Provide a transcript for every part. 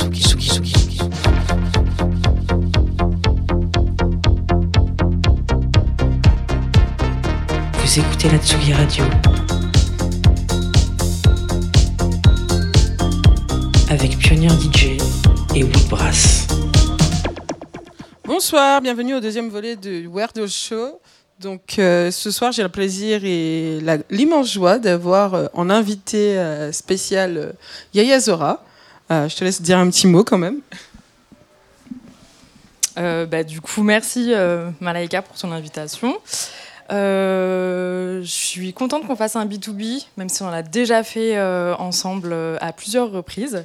Vous écoutez la Tsugi Radio. Avec Pionnier DJ et Woodbrass. Bonsoir, bienvenue au deuxième volet de Weirdo Show. Donc euh, ce soir, j'ai le plaisir et l'immense joie d'avoir euh, en invité euh, spécial Yaya Zora. Euh, je te laisse dire un petit mot quand même. Euh, bah, du coup, merci euh, Malaika pour ton invitation. Je suis contente qu'on fasse un B2B, même si on l'a déjà fait ensemble à plusieurs reprises.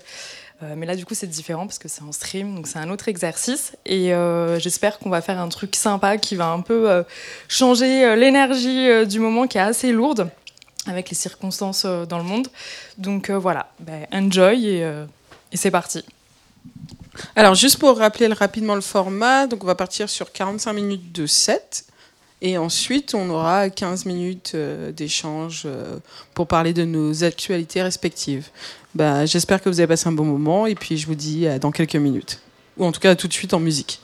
Mais là, du coup, c'est différent parce que c'est en stream, donc c'est un autre exercice. Et j'espère qu'on va faire un truc sympa qui va un peu changer l'énergie du moment qui est assez lourde avec les circonstances dans le monde. Donc voilà, bah, enjoy et, et c'est parti. Alors juste pour rappeler le- rapidement le format, donc on va partir sur 45 minutes de set. Et ensuite, on aura 15 minutes euh, d'échange euh, pour parler de nos actualités respectives. Bah, J'espère que vous avez passé un bon moment et puis je vous dis dans quelques minutes. Ou en tout cas tout de suite en musique.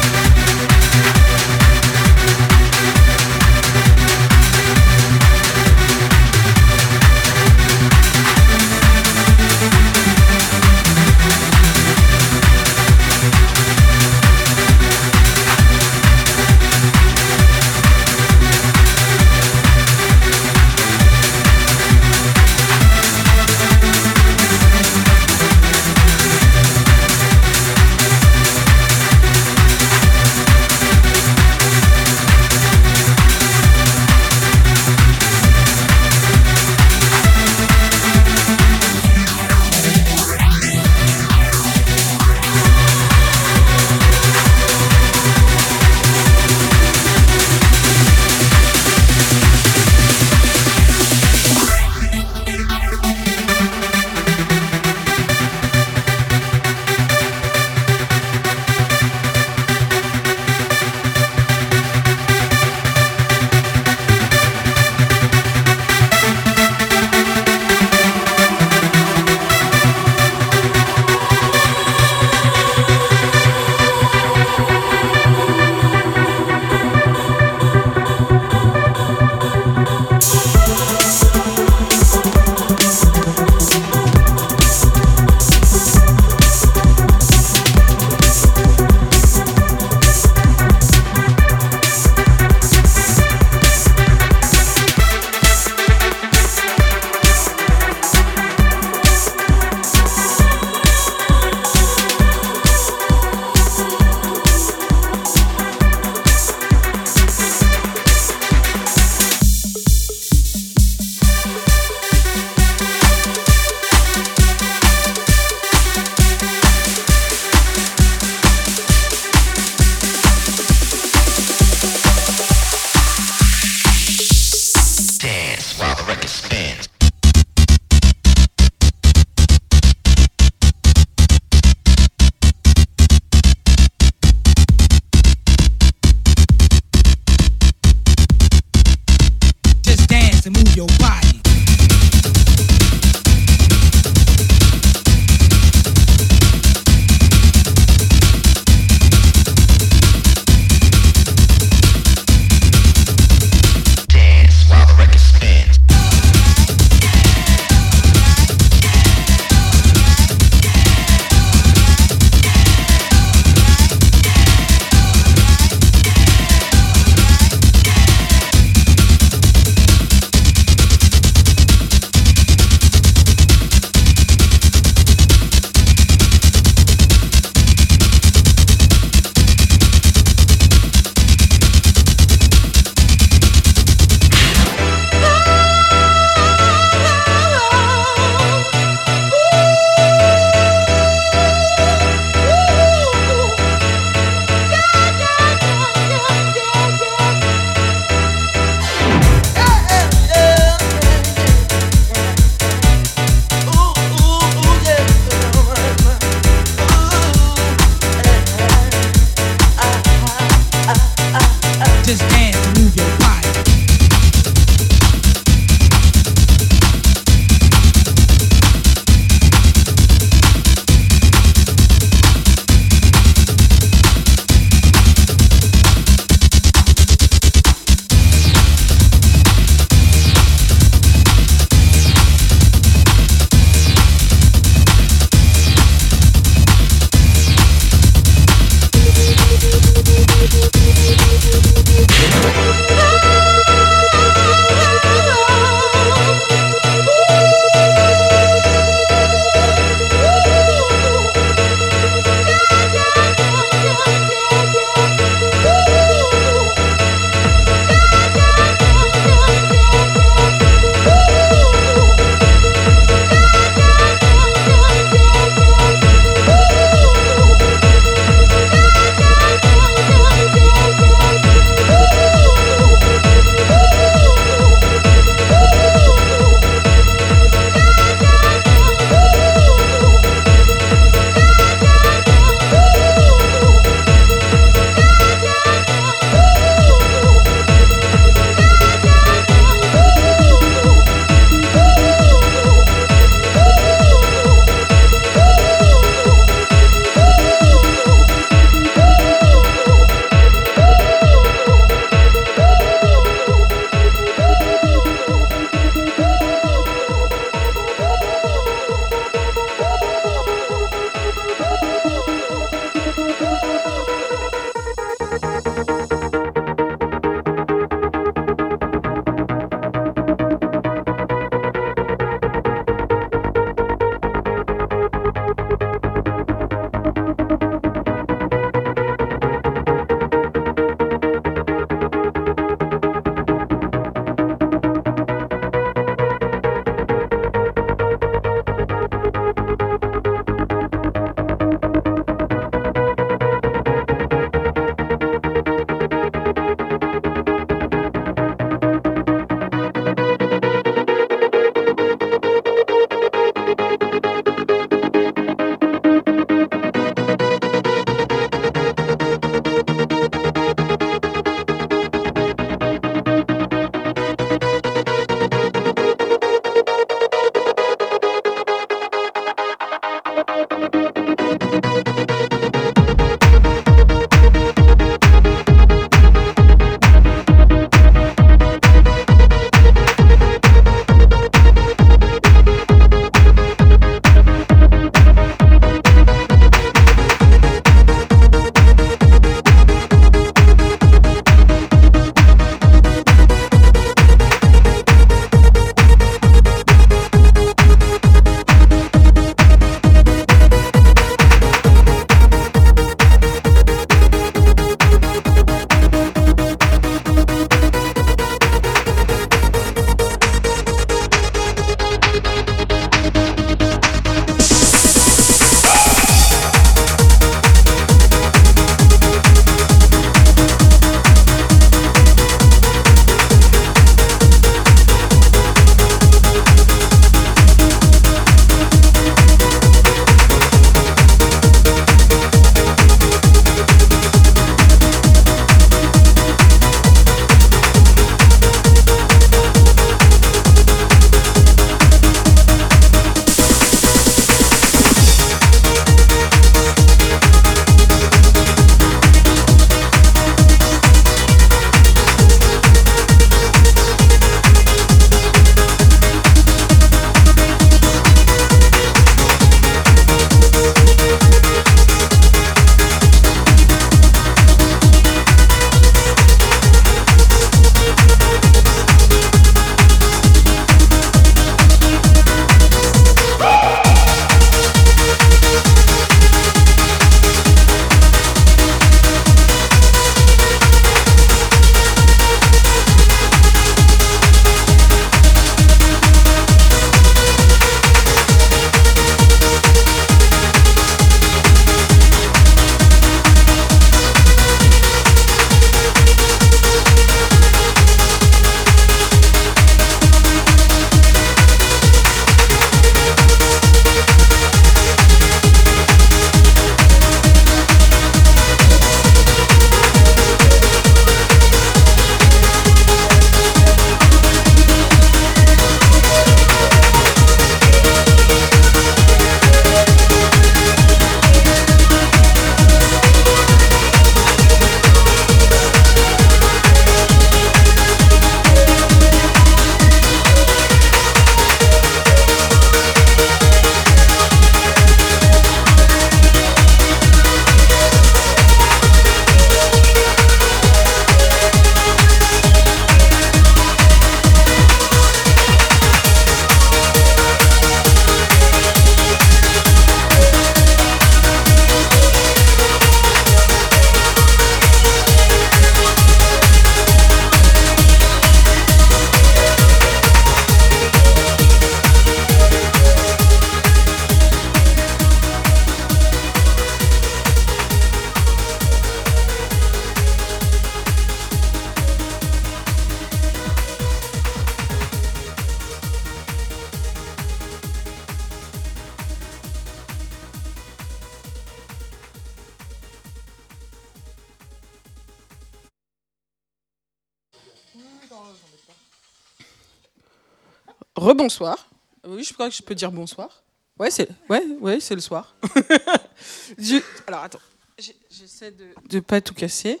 Rebonsoir. Oui, je crois que je peux dire bonsoir. Ouais, c'est ouais, ouais, c'est le soir. Du- Alors attends, j'essaie de ne pas tout casser.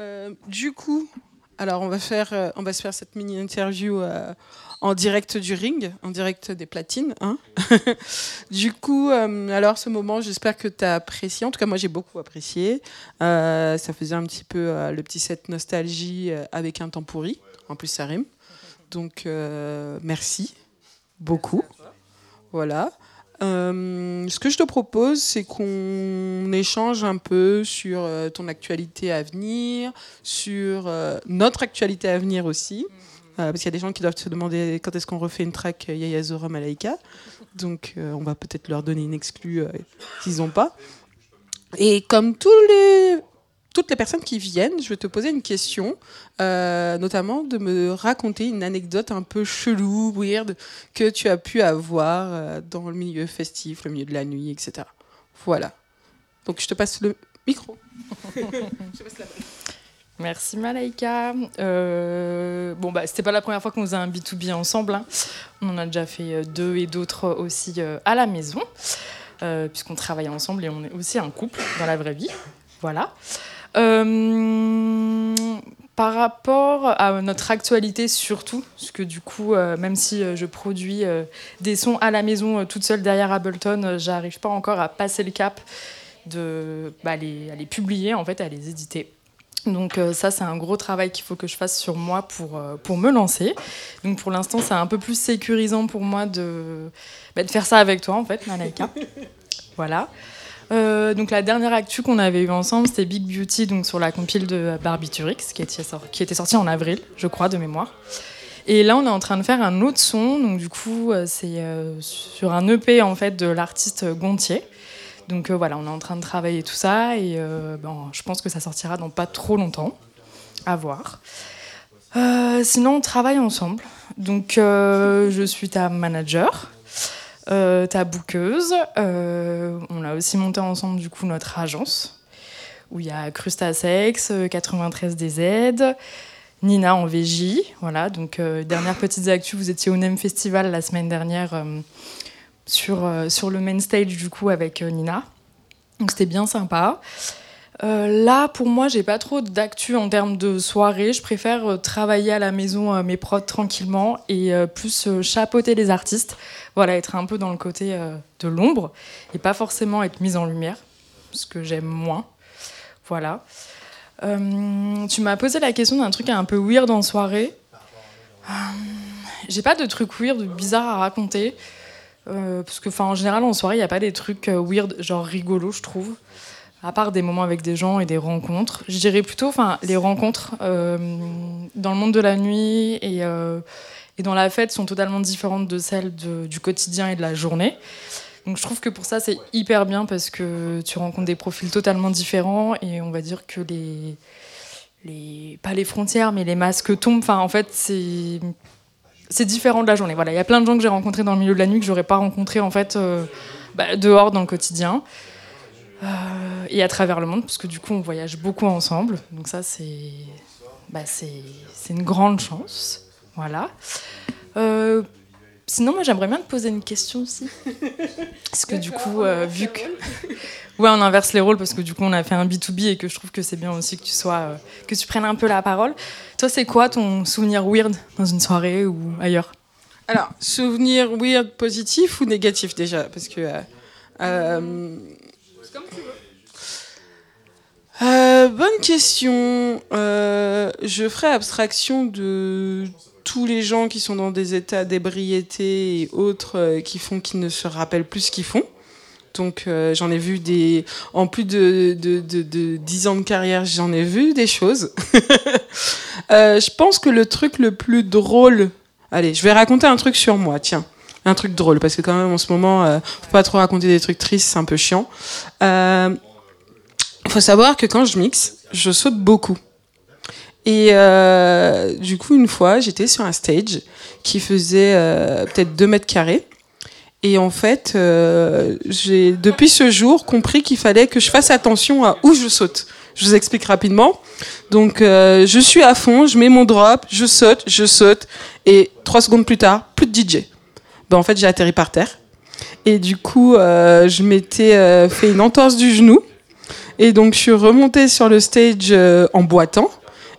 Euh, du coup, alors on va faire, euh, on va se faire cette mini interview euh, en direct du ring, en direct des platines. Hein du coup, alors ce moment, j'espère que tu as apprécié. En tout cas, moi j'ai beaucoup apprécié. Ça faisait un petit peu le petit set nostalgie avec un temps pourri. En plus, ça rime. Donc, merci beaucoup. Voilà. Euh, ce que je te propose, c'est qu'on échange un peu sur euh, ton actualité à venir, sur euh, notre actualité à venir aussi. Euh, parce qu'il y a des gens qui doivent se demander quand est-ce qu'on refait une track Yaya Zora Malaika. Donc, on va peut-être leur donner une exclue qu'ils n'ont pas. Et comme tous les, toutes les personnes qui viennent, je vais te poser une question, euh, notamment de me raconter une anecdote un peu chelou, weird, que tu as pu avoir euh, dans le milieu festif, le milieu de la nuit, etc. Voilà. Donc je te passe le micro. Merci Malaika. Euh, bon, bah, c'était pas la première fois qu'on faisait un B2B ensemble. hein. On en a déjà fait deux et d'autres aussi à la maison, puisqu'on travaille ensemble et on est aussi un couple dans la vraie vie. Voilà. Euh, par rapport à notre actualité surtout, parce que du coup, euh, même si euh, je produis euh, des sons à la maison euh, toute seule derrière Ableton, j'arrive pas encore à passer le cap de bah, les, à les publier, en fait, à les éditer. Donc ça, c'est un gros travail qu'il faut que je fasse sur moi pour, pour me lancer. Donc pour l'instant, c'est un peu plus sécurisant pour moi de, bah, de faire ça avec toi, en fait, Malaika. voilà. Euh, donc la dernière actu qu'on avait eue ensemble, c'était Big Beauty, donc sur la compile de Barbiturix, qui était, sor- qui était sortie en avril, je crois, de mémoire. Et là, on est en train de faire un autre son, donc du coup, euh, c'est euh, sur un EP en fait de l'artiste Gontier. Donc voilà, on est en train de travailler tout ça et bon, je pense que ça sortira dans pas trop longtemps. À voir. Sinon, on travaille ensemble. Donc, je suis ta manager, euh, ta bouqueuse. Euh, on a aussi monté ensemble, du coup, notre agence, où il y a Crustasex, euh, 93DZ, Nina en VJ. Voilà, donc, euh, dernière petite actu, vous étiez au NEM Festival la semaine dernière euh, sur, sur le main stage, du coup, avec Nina. Donc, c'était bien sympa. Euh, là, pour moi, j'ai pas trop d'actu en termes de soirée. Je préfère euh, travailler à la maison euh, mes prods tranquillement et plus chapeauter les artistes. Voilà, être un peu dans le côté de l'ombre et pas forcément être mise en lumière, ce que j'aime moins. Voilà. Tu m'as posé la question d'un truc un peu weird en soirée. J'ai pas de trucs weird, bizarres à raconter. Parce que, en général, en soirée, il n'y a pas des trucs weird, genre rigolos, je trouve à part des moments avec des gens et des rencontres. Je dirais plutôt enfin, les rencontres euh, dans le monde de la nuit et, euh, et dans la fête sont totalement différentes de celles du quotidien et de la journée. Donc je trouve que pour ça, c'est hyper bien parce que tu rencontres des profils totalement différents et on va dire que les, les pas les frontières, mais les masques tombent. En fait, c'est c'est différent de la journée. Voilà, il y a plein de gens que j'ai rencontrés dans le milieu de la nuit que j'aurais pas rencontrés en fait euh, bah, dehors dans le quotidien. Et à travers le monde, parce que du coup, on voyage beaucoup ensemble. Donc ça, c'est bah, une grande chance. Voilà. Euh, sinon, moi, j'aimerais bien te poser une question aussi. Parce que du coup, euh, vu que... Ouais, on inverse les rôles parce que du coup, on a fait un B2B et que je trouve que c'est bien aussi que tu sois... euh, que tu prennes un peu la parole. Toi, c'est quoi ton souvenir weird dans une soirée ou ailleurs? Alors, souvenir weird positif ou négatif déjà? Parce que. euh, euh, euh, bonne question. Euh, je ferai abstraction de tous les gens qui sont dans des états d'ébriété et autres euh, qui font qu'ils ne se rappellent plus ce qu'ils font. Donc euh, j'en ai vu des... En plus de, de, de, de 10 ans de carrière, j'en ai vu des choses. Je pense que le truc le plus drôle... Allez, je vais raconter un truc sur moi, tiens. Un truc drôle, parce que quand même en ce moment, faut pas trop raconter des trucs tristes, c'est un peu chiant. Il faut savoir que quand je mixe, je saute beaucoup. Et euh, du coup, une fois, j'étais sur un stage qui faisait euh, peut-être 2 mètres carrés. Et en fait, euh, j'ai depuis ce jour compris qu'il fallait que je fasse attention à où je saute. Je vous explique rapidement. Donc, euh, je suis à fond, je mets mon drop, je saute, je saute, et trois secondes plus tard, plus de DJ. Ben, en fait, j'ai atterri par terre. Et du coup, euh, je m'étais euh, fait une entorse du genou. Et donc, je suis remontée sur le stage euh, en boitant.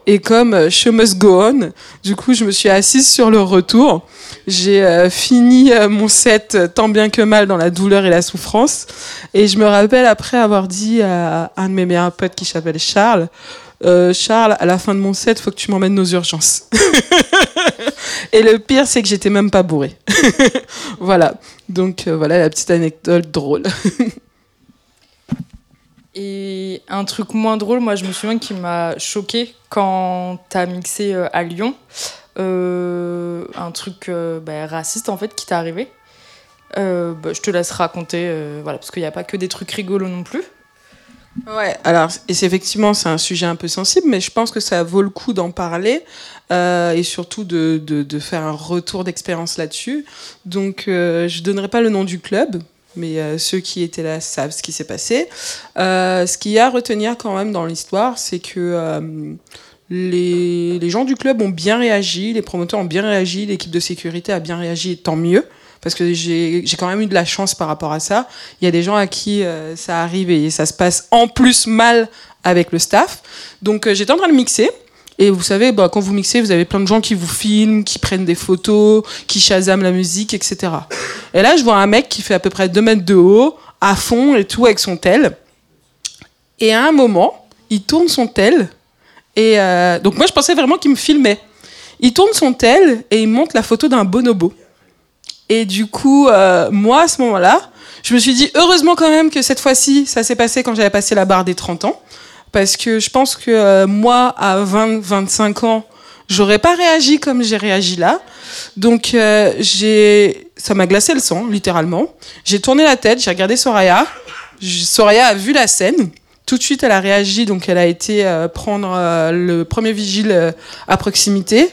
Et comme euh, show must go on, du coup, je me suis assise sur le retour. J'ai euh, fini mon set tant bien que mal dans la douleur et la souffrance. Et je me rappelle après avoir dit à un de mes meilleurs potes qui s'appelle Charles, Charles, à la fin de mon set, faut que tu m'emmènes aux urgences. et le pire, c'est que j'étais même pas bourré. voilà. Donc voilà la petite anecdote drôle. Et un truc moins drôle, moi je me souviens qui m'a choqué quand t'as mixé euh, à Lyon. Euh, un truc euh, bah, raciste en fait qui t'est arrivé. Bah, je te laisse raconter, voilà, parce qu'il n'y a pas que des trucs rigolos non plus. Ouais, alors effectivement c'est un sujet un peu sensible, mais je pense que ça vaut le coup d'en parler et surtout de faire un retour d'expérience là-dessus. Donc euh, je donnerai pas le nom du club, mais euh, ceux qui étaient là savent ce qui s'est passé. Euh, ce qu'il y a à retenir quand même dans l'histoire, c'est que euh, les, les gens du club ont bien réagi, les promoteurs ont bien réagi, l'équipe de sécurité a bien réagi, et tant mieux. Parce que j'ai quand même eu de la chance par rapport à ça. Il y a des gens à qui ça arrive et ça se passe en plus mal avec le staff. Donc j'étais en train de mixer. Et vous savez, bah, quand vous mixez, vous avez plein de gens qui vous filment, qui prennent des photos, qui chasament la musique, etc. Et là, je vois un mec qui fait à peu près 2 mètres de haut, à fond et tout, avec son tel. Et à un moment, il tourne son tel. Et euh, donc moi, je pensais vraiment qu'il me filmait. Il tourne son tel et il monte la photo d'un bonobo. Et du coup, euh, moi, à ce moment-là, je me suis dit, heureusement quand même que cette fois-ci, ça s'est passé quand j'avais passé la barre des 30 ans. Parce que je pense que euh, moi, à 20, 25 ans, j'aurais pas réagi comme j'ai réagi là. Donc, euh, j'ai, ça m'a glacé le sang, littéralement. J'ai tourné la tête, j'ai regardé Soraya. Soraya a vu la scène. Tout de suite, elle a réagi, donc elle a été euh, prendre le premier vigile à proximité.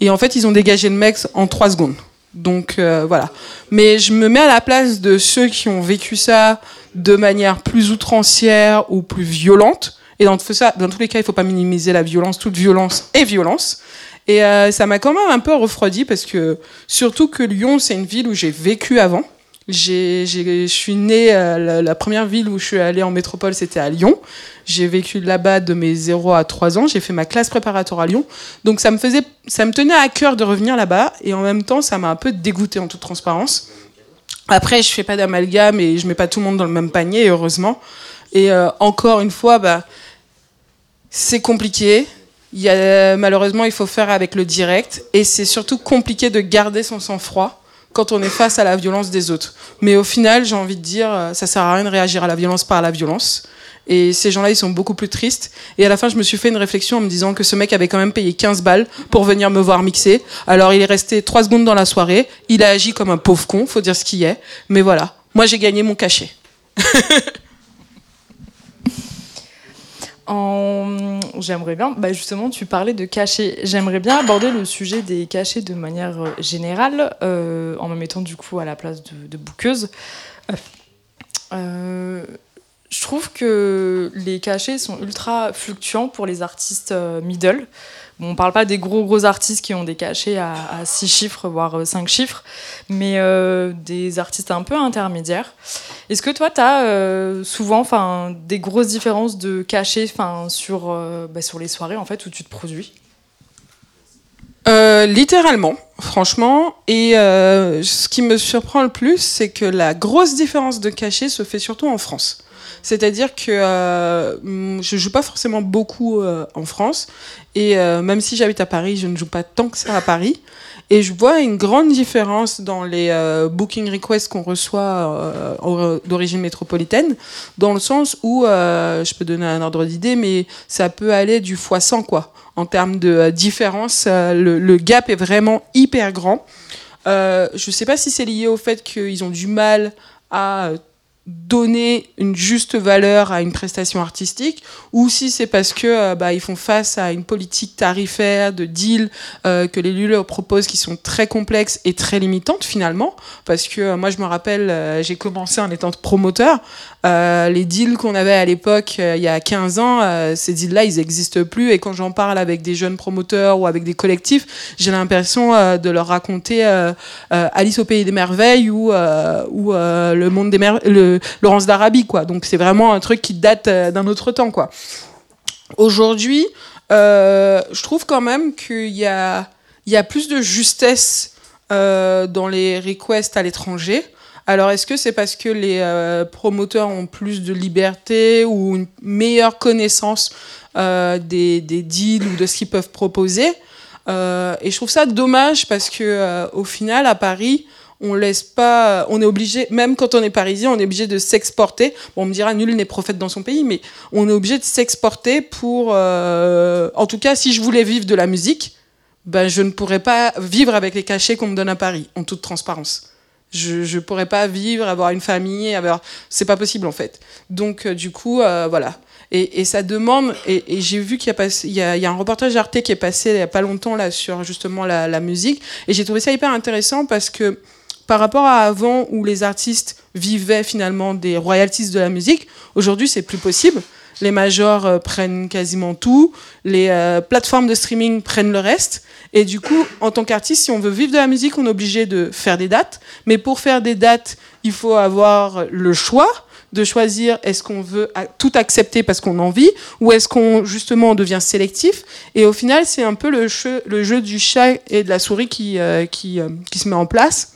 Et en fait, ils ont dégagé le mec en 3 secondes. Donc voilà. Mais je me mets à la place de ceux qui ont vécu ça de manière plus outrancière ou plus violente. Et dans, tout ça, dans tous les cas, il faut pas minimiser la violence. Toute violence est violence. Et euh, ça m'a quand même un peu refroidi parce que, surtout que Lyon, c'est une ville où j'ai vécu avant. J'ai, je suis née, euh, la, première ville où je suis allée en métropole, c'était à Lyon. J'ai vécu là-bas de mes 0 à 3 ans. J'ai fait ma classe préparatoire à Lyon. Donc ça me faisait, ça me tenait à cœur de revenir là-bas. Et en même temps, ça m'a un peu dégoûté en toute transparence. Après, je fais pas d'amalgame et je mets pas tout le monde dans le même panier, heureusement. Et euh, encore une fois, bah, c'est compliqué. Il y a, malheureusement, il faut faire avec le direct. Et c'est surtout compliqué de garder son sang-froid quand on est face à la violence des autres. Mais au final, j'ai envie de dire, euh, ça sert à rien de réagir à la violence par la violence. Et ces gens-là, ils sont beaucoup plus tristes. Et à la fin, je me suis fait une réflexion en me disant que ce mec avait quand même payé 15 balles pour venir me voir mixer. Alors, il est resté 3 secondes dans la soirée. Il a agi comme un pauvre con, faut dire ce qu'il est. Mais voilà, moi, j'ai gagné mon cachet. J'aimerais bien, bah justement, tu parlais de cachets. J'aimerais bien aborder le sujet des cachets de manière euh, générale, euh, en me mettant du coup à la place de, de bouqueuse. Euh, je trouve que les cachets sont ultra fluctuants pour les artistes middle. Bon, on parle pas des gros gros artistes qui ont des cachets à, 6 chiffres, voire 5 chiffres, mais euh, des artistes un peu intermédiaires. Est-ce que toi, tu as souvent 'fin, des grosses différences de cachets sur, euh, bah, sur les soirées en fait, où tu te produis? Euh, littéralement, franchement. Et euh, ce qui me surprend le plus, c'est que la grosse différence de cachet se fait surtout en France. C'est-à-dire que euh, je joue pas forcément beaucoup euh, en France. Et euh, même si j'habite à Paris, je ne joue pas tant que ça à Paris. Et je vois une grande différence dans les booking requests qu'on reçoit or- d'origine métropolitaine, dans le sens où, je peux donner un ordre d'idée, mais ça peut aller du fois 100, quoi. En termes de différence, le, le gap est vraiment hyper grand. Je ne sais pas si c'est lié au fait qu'ils ont du mal à donner une juste valeur à une prestation artistique ou si c'est parce que euh, bah, ils font face à une politique tarifaire de deal euh, que les LULE proposent qui sont très complexes et très limitantes finalement. Parce que euh, moi je me rappelle j'ai commencé en étant promoteur les deals qu'on avait à l'époque il y a 15 ans ces deals là ils n'existent plus et quand j'en parle avec des jeunes promoteurs ou avec des collectifs j'ai l'impression de leur raconter Alice au pays des merveilles ou, le monde des merveilles Laurence d'Arabie. Donc c'est vraiment un truc qui date euh, d'un autre temps, quoi. Aujourd'hui, euh, je trouve quand même qu'il y a, plus de justesse euh, dans les requests à l'étranger. Alors, est-ce que c'est parce que les promoteurs ont plus de liberté ou une meilleure connaissance des, des, deals ou de ce qu'ils peuvent proposer? Et je trouve ça dommage parce que au final, à Paris, on laisse pas, on est obligé, même quand on est parisien, on est obligé de s'exporter. Bon, on me dira, nul n'est prophète dans son pays, mais on est obligé de s'exporter pour, euh, en tout cas, si je voulais vivre de la musique, ben, je ne pourrais pas vivre avec les cachets qu'on me donne à Paris, en toute transparence. Je ne pourrais pas vivre, avoir une famille, avoir... c'est pas possible en fait. Donc euh, du coup, euh, voilà. Et, ça demande, et, j'ai vu qu'il y, y, a un reportage Arte qui est passé il n'y a pas longtemps là sur justement la, la musique, et j'ai trouvé ça hyper intéressant parce que par rapport à avant où les artistes vivaient finalement des royalties de la musique, aujourd'hui c'est plus possible. Les majors euh, prennent quasiment tout, les euh, plateformes de streaming prennent le reste. Et du coup, en tant qu'artiste, si on veut vivre de la musique, on est obligé de faire des dates. Mais pour faire des dates, il faut avoir le choix de choisir est-ce qu'on veut tout accepter parce qu'on en vit ou est-ce qu'on justement devient sélectif et au final c'est un peu le jeu, du chat et de la souris qui, euh, qui, qui se met en place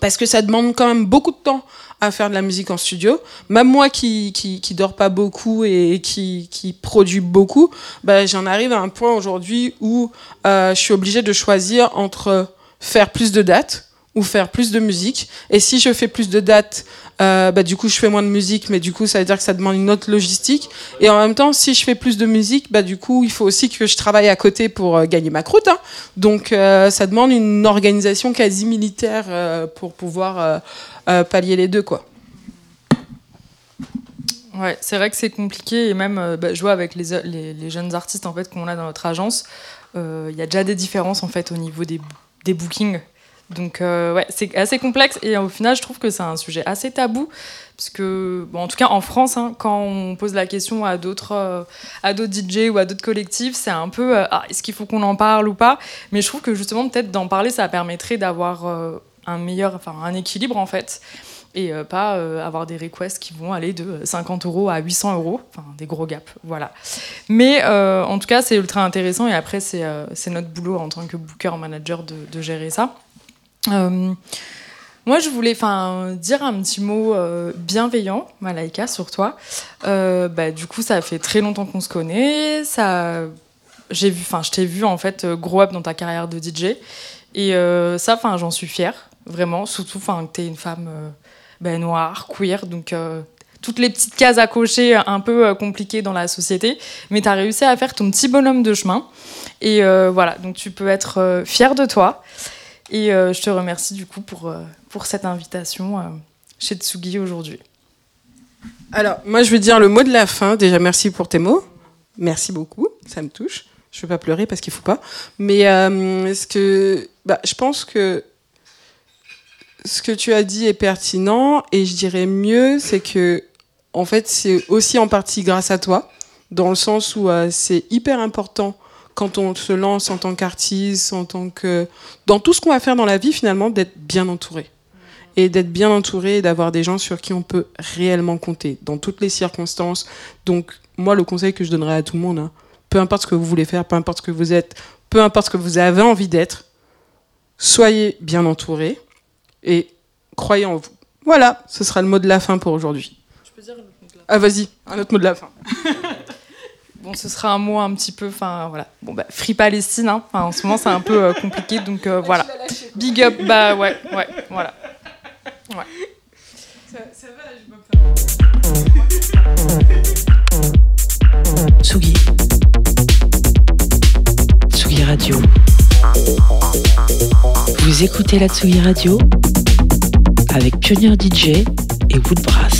parce que ça demande quand même beaucoup de temps à faire de la musique en studio. Même moi qui, qui, qui dors pas beaucoup et qui, qui produit beaucoup, bah, j'en arrive à un point aujourd'hui où euh, je suis obligée de choisir entre faire plus de dates ou faire plus de musique. Et si je fais plus de dates, euh, bah, du coup, je fais moins de musique, mais du coup, ça veut dire que ça demande une autre logistique. Et en même temps, si je fais plus de musique, bah, du coup, il faut aussi que je travaille à côté pour euh, gagner ma croûte. Hein. Donc, euh, ça demande une organisation quasi militaire pour pouvoir pallier les deux, quoi. Ouais, c'est vrai que c'est compliqué et même bah, je vois avec les, les, les, jeunes artistes en fait qu'on a dans notre agence, il y a déjà des différences en fait au niveau des, des bookings donc euh, ouais, c'est assez complexe et au final, je trouve que c'est un sujet assez tabou parce que, en tout cas en France, hein, quand on pose la question à d'autres euh, DJ ou à d'autres collectifs, c'est un peu euh, ah, est-ce qu'il faut qu'on en parle ou pas? Mais je trouve que justement peut-être d'en parler, ça permettrait d'avoir un meilleur, enfin un équilibre en fait et pas avoir des requests qui vont aller de 50 euros à 800 euros, enfin des gros gaps, voilà. Mais en tout cas, c'est ultra intéressant et après, c'est notre boulot en tant que booker manager de gérer ça. Euh, moi, je voulais dire un petit mot euh, bienveillant, Malaika, sur toi. Euh, bah, du coup, ça fait très longtemps qu'on se connaît. Ça, j'ai vu, je t'ai vu en fait grow up dans ta carrière de DJ, et ça, enfin, j'en suis fière, vraiment. Surtout, enfin, que t'es une femme ben, noire, queer, donc toutes les petites cases à cocher un peu compliquées dans la société, mais tu as réussi à faire ton petit bonhomme de chemin. Et voilà, donc tu peux être fière de toi. Et euh, je te remercie du coup pour, euh, pour cette invitation euh, chez Tsugi aujourd'hui. Alors, moi, je veux dire le mot de la fin. Déjà, merci pour tes mots. Merci beaucoup. Ça me touche. Je ne veux pas pleurer parce qu'il ne faut pas. Mais ce que, bah, je pense que ce que tu as dit est pertinent. Et je dirais mieux, c'est que, en fait, c'est aussi en partie grâce à toi. Dans le sens où c'est hyper important quand on se lance en tant qu'artiste, en tant que dans tout ce qu'on va faire dans la vie finalement, d'être bien entouré et d'être bien entouré et d'avoir des gens sur qui on peut réellement compter dans toutes les circonstances. Donc moi, le conseil que je donnerais à tout le monde, hein, peu importe ce que vous voulez faire, peu importe ce que vous êtes, peu importe ce que vous avez envie d'être, soyez bien entouré et croyez en vous. Voilà, ce sera le mot de la fin pour aujourd'hui. Je peux dire un autre mot de la fin Ah vas-y, un autre mot de la fin. Bon, ce sera un mot un petit peu, enfin voilà. Bon bah Free Palestine, hein. en ce moment c'est un peu euh, compliqué, donc euh, voilà. Big up, bah ouais, ouais, voilà. Ouais. Ça, ça va, je Tsugi. Tsugi Radio. Vous écoutez la Tsugi Radio avec Pionnier DJ et Woodbrass.